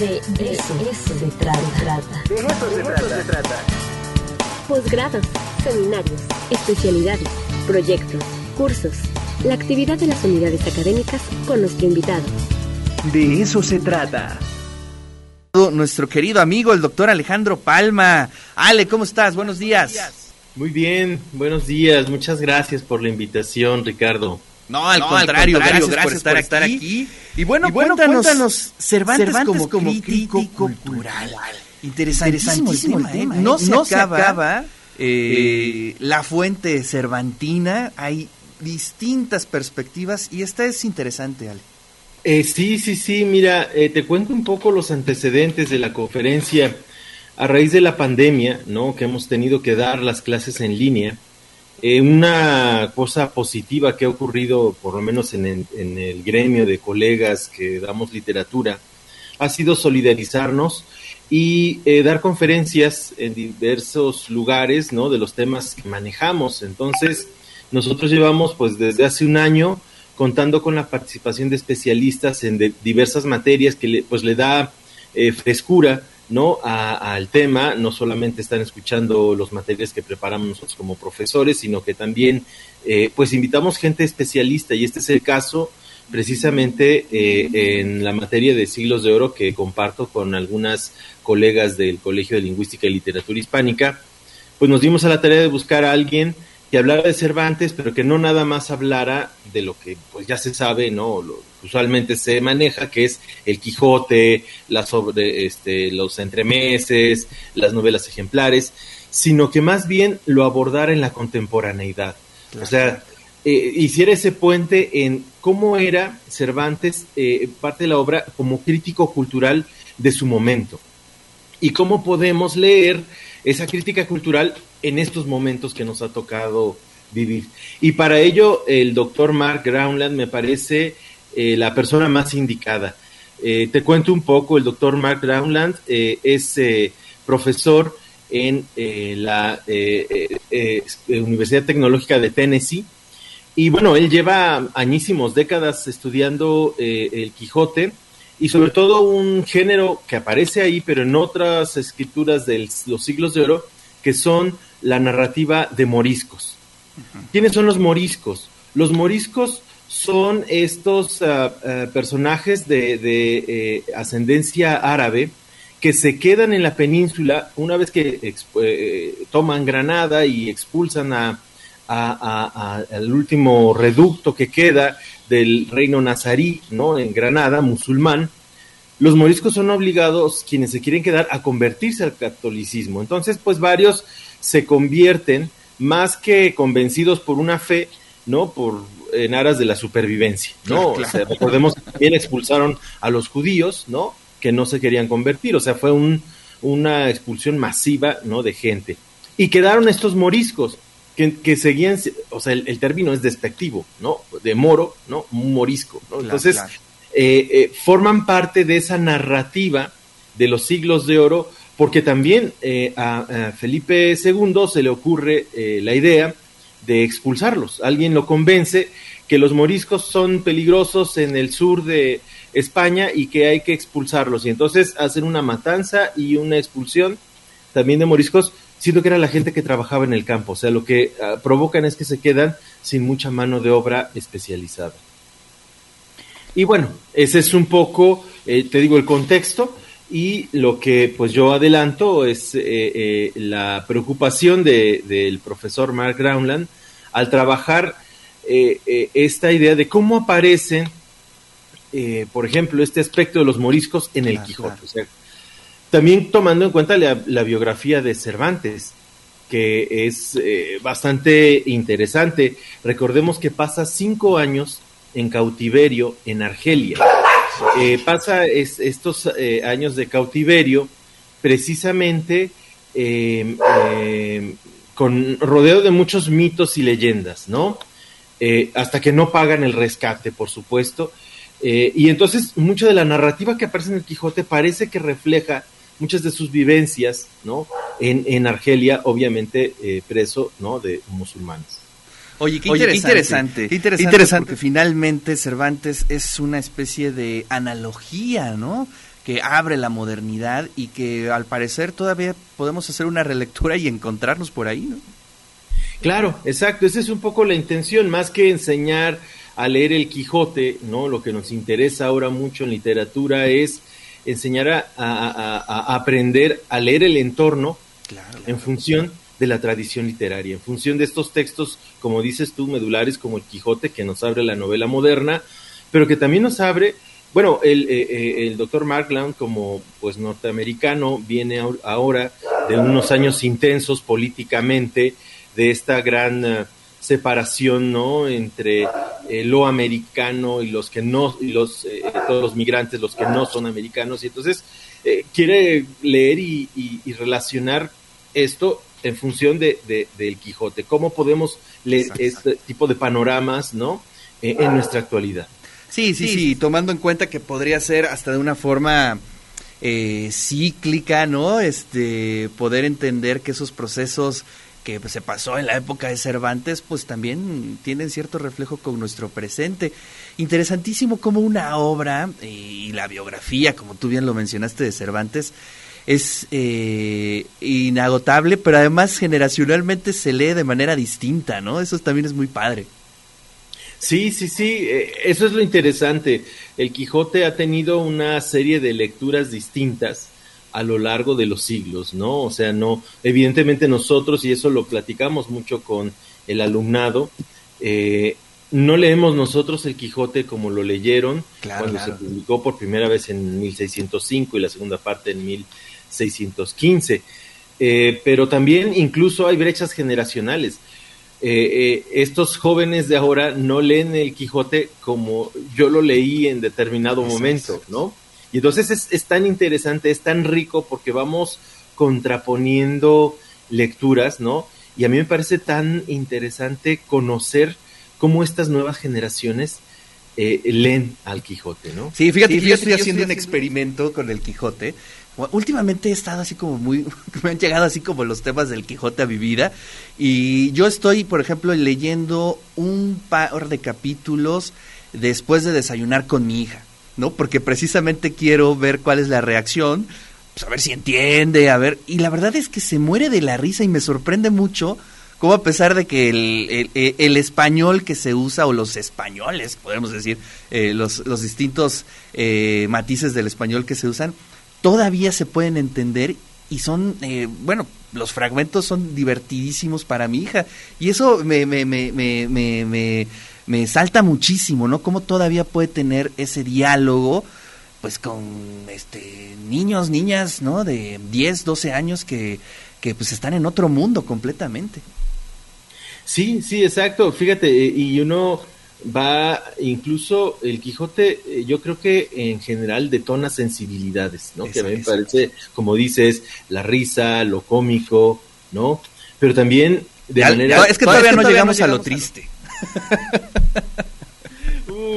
De eso, eso se trata. De eso se trata. se trata. Posgrados, seminarios, especialidades, proyectos, cursos, la actividad de las unidades académicas con nuestro invitado. De eso se trata. Nuestro querido amigo, el doctor Alejandro Palma. Ale, ¿cómo estás? Buenos días. Muy bien, buenos días. Muchas gracias por la invitación, Ricardo. No, al, contrario, gracias, por, estar, aquí. Y bueno, cuéntanos, Cervantes, como, crítico, cultural. Interesantísimo, el tema, ¿eh? No, se, acaba, eh, la fuente cervantina, hay distintas perspectivas y esta es interesante, Ale. Eh, sí, sí, sí, mira, te cuento un poco los antecedentes de la conferencia. A raíz de la pandemia, ¿no? Que hemos tenido que dar las clases en línea, eh, una cosa positiva que ha ocurrido, por lo menos en el, gremio de colegas que damos literatura, ha sido solidarizarnos y eh, dar conferencias en diversos lugares, ¿no? De los temas que manejamos. Entonces, nosotros llevamos, pues, desde hace un año contando con la participación de especialistas en diversas materias que le, pues le da eh, frescura ¿no? al tema, no solamente están escuchando los materiales que preparamos nosotros como profesores, sino que también eh, pues invitamos gente especialista y este es el caso precisamente eh, en la materia de siglos de oro que comparto con algunas colegas del Colegio de Lingüística y Literatura Hispánica, pues nos dimos a la tarea de buscar a alguien que hablara de Cervantes, pero que no nada más hablara de lo que pues ya se sabe, ¿no? Lo, usualmente se maneja, que es el Quijote, las sobre, este, los entremeses, las novelas ejemplares, sino que más bien lo abordara en la contemporaneidad. O sea, eh, hiciera ese puente en cómo era Cervantes, eh, parte de la obra, como crítico cultural de su momento. Y cómo podemos leer esa crítica cultural en estos momentos que nos ha tocado vivir. Y para ello, el doctor Mark Groundland me parece eh, la persona más indicada. Eh, te cuento un poco, el doctor Mark Groundland eh, es profesor en la Universidad Tecnológica de Tennessee. Y bueno, él lleva añísimos, décadas estudiando el Quijote y sobre todo un género que aparece ahí, pero en otras escrituras de los siglos de oro, que son la narrativa de moriscos. ¿Quiénes son los moriscos? Los moriscos son estos ah, ah, personajes de, eh, ascendencia árabe que se quedan en la península una vez que eh, toman Granada y expulsan a, al último reducto que queda del reino nazarí, ¿no? En Granada, musulmán, los moriscos son obligados, quienes se quieren quedar, a convertirse al catolicismo. Entonces, pues varios se convierten más que convencidos por una fe, ¿no? Por en aras de la supervivencia, ¿no? recordemos que también expulsaron a los judíos, ¿no? Que no se querían convertir, o sea, fue un, una expulsión masiva, ¿no? De gente. Y quedaron estos moriscos, que, seguían, o sea, el, término es despectivo, ¿no? De moro, ¿no? Morisco, ¿no? Entonces, eh, eh, forman parte de esa narrativa de los siglos de oro, porque también eh, a, Felipe II se le ocurre la idea de expulsarlos. Alguien lo convence que los moriscos son peligrosos en el sur de España y que hay que expulsarlos. Y entonces hacen una matanza y una expulsión también de moriscos, siendo que era la gente que trabajaba en el campo. O sea, lo que ah, provocan es que se quedan sin mucha mano de obra especializada. Y bueno, ese es un poco, eh, te digo, el contexto y lo que pues yo adelanto es eh, eh, la preocupación del de, profesor Mark Groundland al trabajar esta idea de cómo aparecen, por ejemplo, este aspecto de los moriscos en el Quijote. También tomando en cuenta la, biografía de Cervantes, que es bastante interesante. Recordemos que pasa cinco años en cautiverio en Argelia. Eh, pasa estos eh, años de cautiverio precisamente em, em, con de muchos mitos y leyendas, ¿no? Eh, hasta que no pagan el rescate, por supuesto. y entonces mucha de la narrativa que aparece en el Quijote parece que refleja muchas de sus vivencias, ¿no? En, en Argelia, obviamente preso, ¿no? De musulmanes. Oye, qué interesante. Qué interesante, porque finalmente Cervantes es una especie de analogía, ¿no? que abre la modernidad y que al parecer todavía podemos hacer una relectura y encontrarnos por ahí, ¿no? Claro, exacto, esa es un poco la intención, más que enseñar a leer el Quijote, ¿no? Lo que nos interesa ahora mucho en literatura es enseñar a, aprender a leer el entorno en función de la tradición literaria, en función de estos textos, como dices tú, medulares como el Quijote, que nos abre la novela moderna, pero que también nos abre, bueno, el, eh, eh, el doctor Markland como pues norteamericano viene ahora de unos años intensos políticamente, de esta gran eh, separación no entre eh, lo americano y los que no y los eh, todos los migrantes los que no son americanos. Y entonces quiere leer y, relacionar esto en función de, del Quijote. Cómo podemos leer este tipo de panoramas no en nuestra actualidad sí, sí sí tomando en cuenta que podría ser hasta de una forma cíclica no este poder entender que esos procesos que se pasó en la época de Cervantes, pues también tienen cierto reflejo con nuestro presente. Interesantísimo como una obra y la biografía, como tú bien lo mencionaste de Cervantes, es eh, inagotable, pero además generacionalmente se lee de manera distinta, ¿no? Eso también es muy padre. Sí, sí, sí, eh, eso es lo interesante. El Quijote ha tenido una serie de lecturas distintas a lo largo de los siglos, ¿no? O sea, no, evidentemente nosotros, y eso lo platicamos mucho con el alumnado, eh, no leemos nosotros el Quijote como lo leyeron cuando se publicó por primera vez en 1605 y la segunda parte en 1615. Eh, pero también incluso hay brechas generacionales. Eh, estos jóvenes de ahora no leen el Quijote como yo lo leí en determinado momento, ¿no? Y entonces es, es tan interesante, es tan rico porque vamos contraponiendo lecturas, ¿no? Y a mí me parece tan interesante conocer cómo estas nuevas generaciones eh, leen al Quijote, ¿no? Sí, fíjate, yo estoy haciendo un experimento con el Quijote. Últimamente he estado así como muy, me han llegado así como los temas del Quijote a mi vida y yo estoy, por ejemplo, leyendo un par de capítulos después de desayunar con mi hija. ¿No? Porque precisamente quiero ver cuál es la reacción, pues a ver si entiende, a ver. Y la verdad es que se muere de la risa y me sorprende mucho cómo a pesar de que el, español que se usa, o los españoles, podemos decir, eh, los, los, distintos eh, matices del español que se usan, todavía se pueden entender y son, eh, bueno, los fragmentos son divertidísimos para mi hija. Y eso me, me, me, me me salta muchísimo, ¿no? Cómo todavía puede tener ese diálogo, pues con este niños, niñas, ¿no? De 10, 12 años que, que pues están en otro mundo completamente. Sí, sí, exacto. Fíjate, eh, y uno va, incluso el Quijote, eh, yo creo que en general detona sensibilidades, ¿no? que a mí me parece, como dices, la risa, lo cómico, ¿no? Pero también de manera... es que todavía, no, llegamos a lo triste.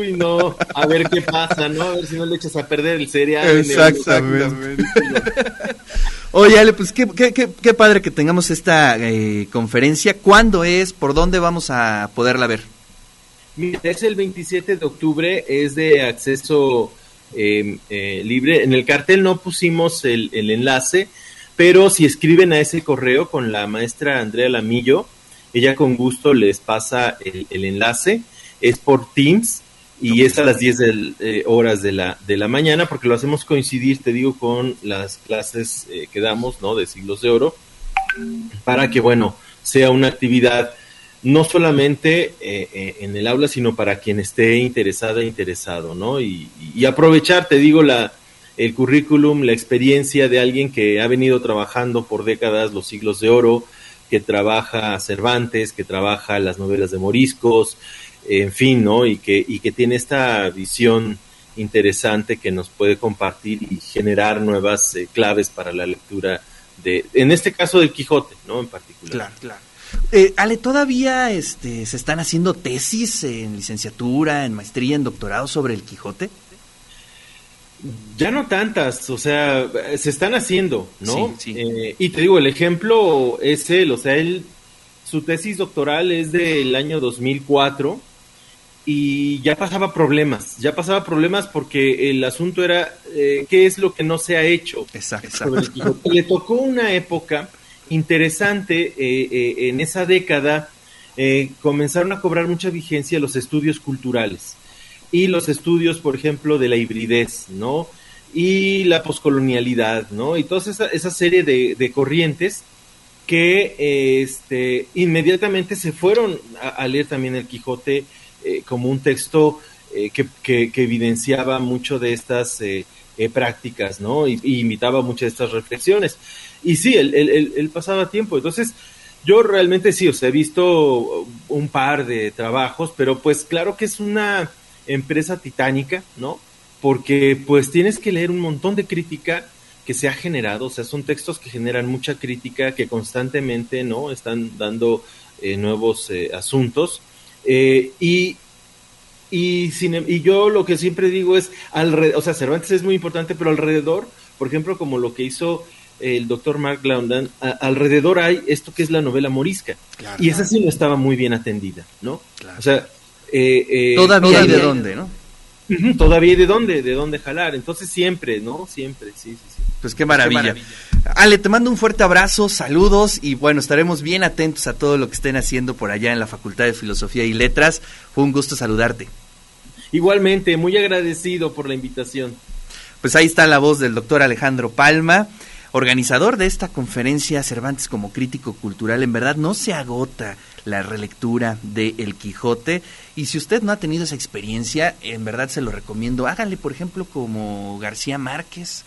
Uy, no, a ver qué pasa, ¿no? A ver si no le echas a perder el cereal. Exactamente. Oye, Ale, pues qué, qué, qué, padre que tengamos esta eh, conferencia. ¿Cuándo es? ¿Por dónde vamos a poderla ver? Mira, es el 27 de octubre, es de acceso em, eh, libre. En el cartel no pusimos el, el enlace, pero si escriben a ese correo con la maestra Andrea Lamillo, ella con gusto les pasa el, enlace, es por Teams y es a las 10 eh, horas de la, de la mañana porque lo hacemos coincidir, te digo, con las clases eh, que damos, ¿no? De siglos de oro, para que, bueno, sea una actividad no solamente eh, en el aula, sino para quien esté interesada e interesado, ¿no? Y, y, aprovechar, te digo, la, el currículum, la experiencia de alguien que ha venido trabajando por décadas los siglos de oro, que trabaja Cervantes, que trabaja las novelas de Moriscos, en fin, ¿no? Y que, y que tiene esta visión interesante que nos puede compartir y generar nuevas eh, claves para la lectura de, en este caso del Quijote, ¿no? En particular. Claro, claro. Eh, Ale, ¿todavía este, se están haciendo tesis en licenciatura, en maestría, en doctorado sobre el Quijote? Ya no tantas, o sea, se están haciendo, ¿no? Eh, y te digo, el ejemplo es él, o sea, él, su tesis doctoral es del año 2004 y ya pasaba problemas, ya pasaba problemas porque el asunto era eh, qué es lo que no se ha hecho. Exacto. Le tocó una época interesante eh, eh, en esa década, comenzaron a cobrar mucha vigencia los estudios culturales y los estudios, por ejemplo, de la hibridez, ¿no? Y la poscolonialidad, ¿no? Y toda esa, esa serie de, de corrientes que este, inmediatamente se fueron a, leer también el Quijote eh, como un texto eh, que, que, evidenciaba mucho de estas eh, prácticas, ¿no? Y, invitaba muchas de estas reflexiones. Y sí, él, él, pasaba tiempo. Entonces, yo realmente sí, o sea, he visto un par de trabajos, pero pues claro que es una empresa titánica, ¿no? Porque pues tienes que leer un montón de crítica que se ha generado, o sea, son textos que generan mucha crítica, que constantemente, ¿no? Están dando eh, nuevos eh, asuntos. Eh, y, y, em, y yo lo que siempre digo es, alrededor, o sea, Cervantes es muy importante, pero alrededor, por ejemplo, como lo que hizo el doctor Mark Laundan, alrededor hay esto que es la novela morisca. y esa sí no estaba muy bien atendida, ¿no? O sea, todavía hay de dónde, ¿no? todavía hay de dónde, de dónde jalar. Entonces siempre, ¿no? Siempre, sí, sí, sí. Pues qué maravilla. Ale, te mando un fuerte abrazo, saludos y bueno, estaremos bien atentos a todo lo que estén haciendo por allá en la Facultad de Filosofía y Letras. Fue un gusto saludarte. Igualmente, muy agradecido por la invitación. Pues ahí está la voz del doctor Alejandro Palma, organizador de esta conferencia Cervantes como crítico cultural. En verdad no se agota la relectura de El Quijote. Y si usted no ha tenido esa experiencia, en verdad se lo recomiendo. Háganle, por ejemplo, como García Márquez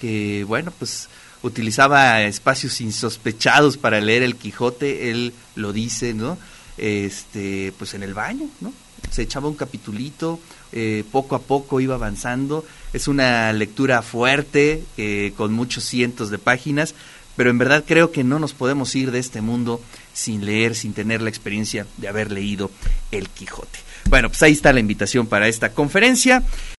que, bueno, pues utilizaba espacios insospechados para leer el Quijote, él lo dice, ¿no? Este, pues en el baño, ¿no? Se echaba un capitulito, eh, poco a poco iba avanzando. Es una lectura fuerte, eh, con muchos cientos de páginas, pero en verdad creo que no nos podemos ir de este mundo sin leer, sin tener la experiencia de haber leído el Quijote. Bueno, pues ahí está la invitación para esta conferencia.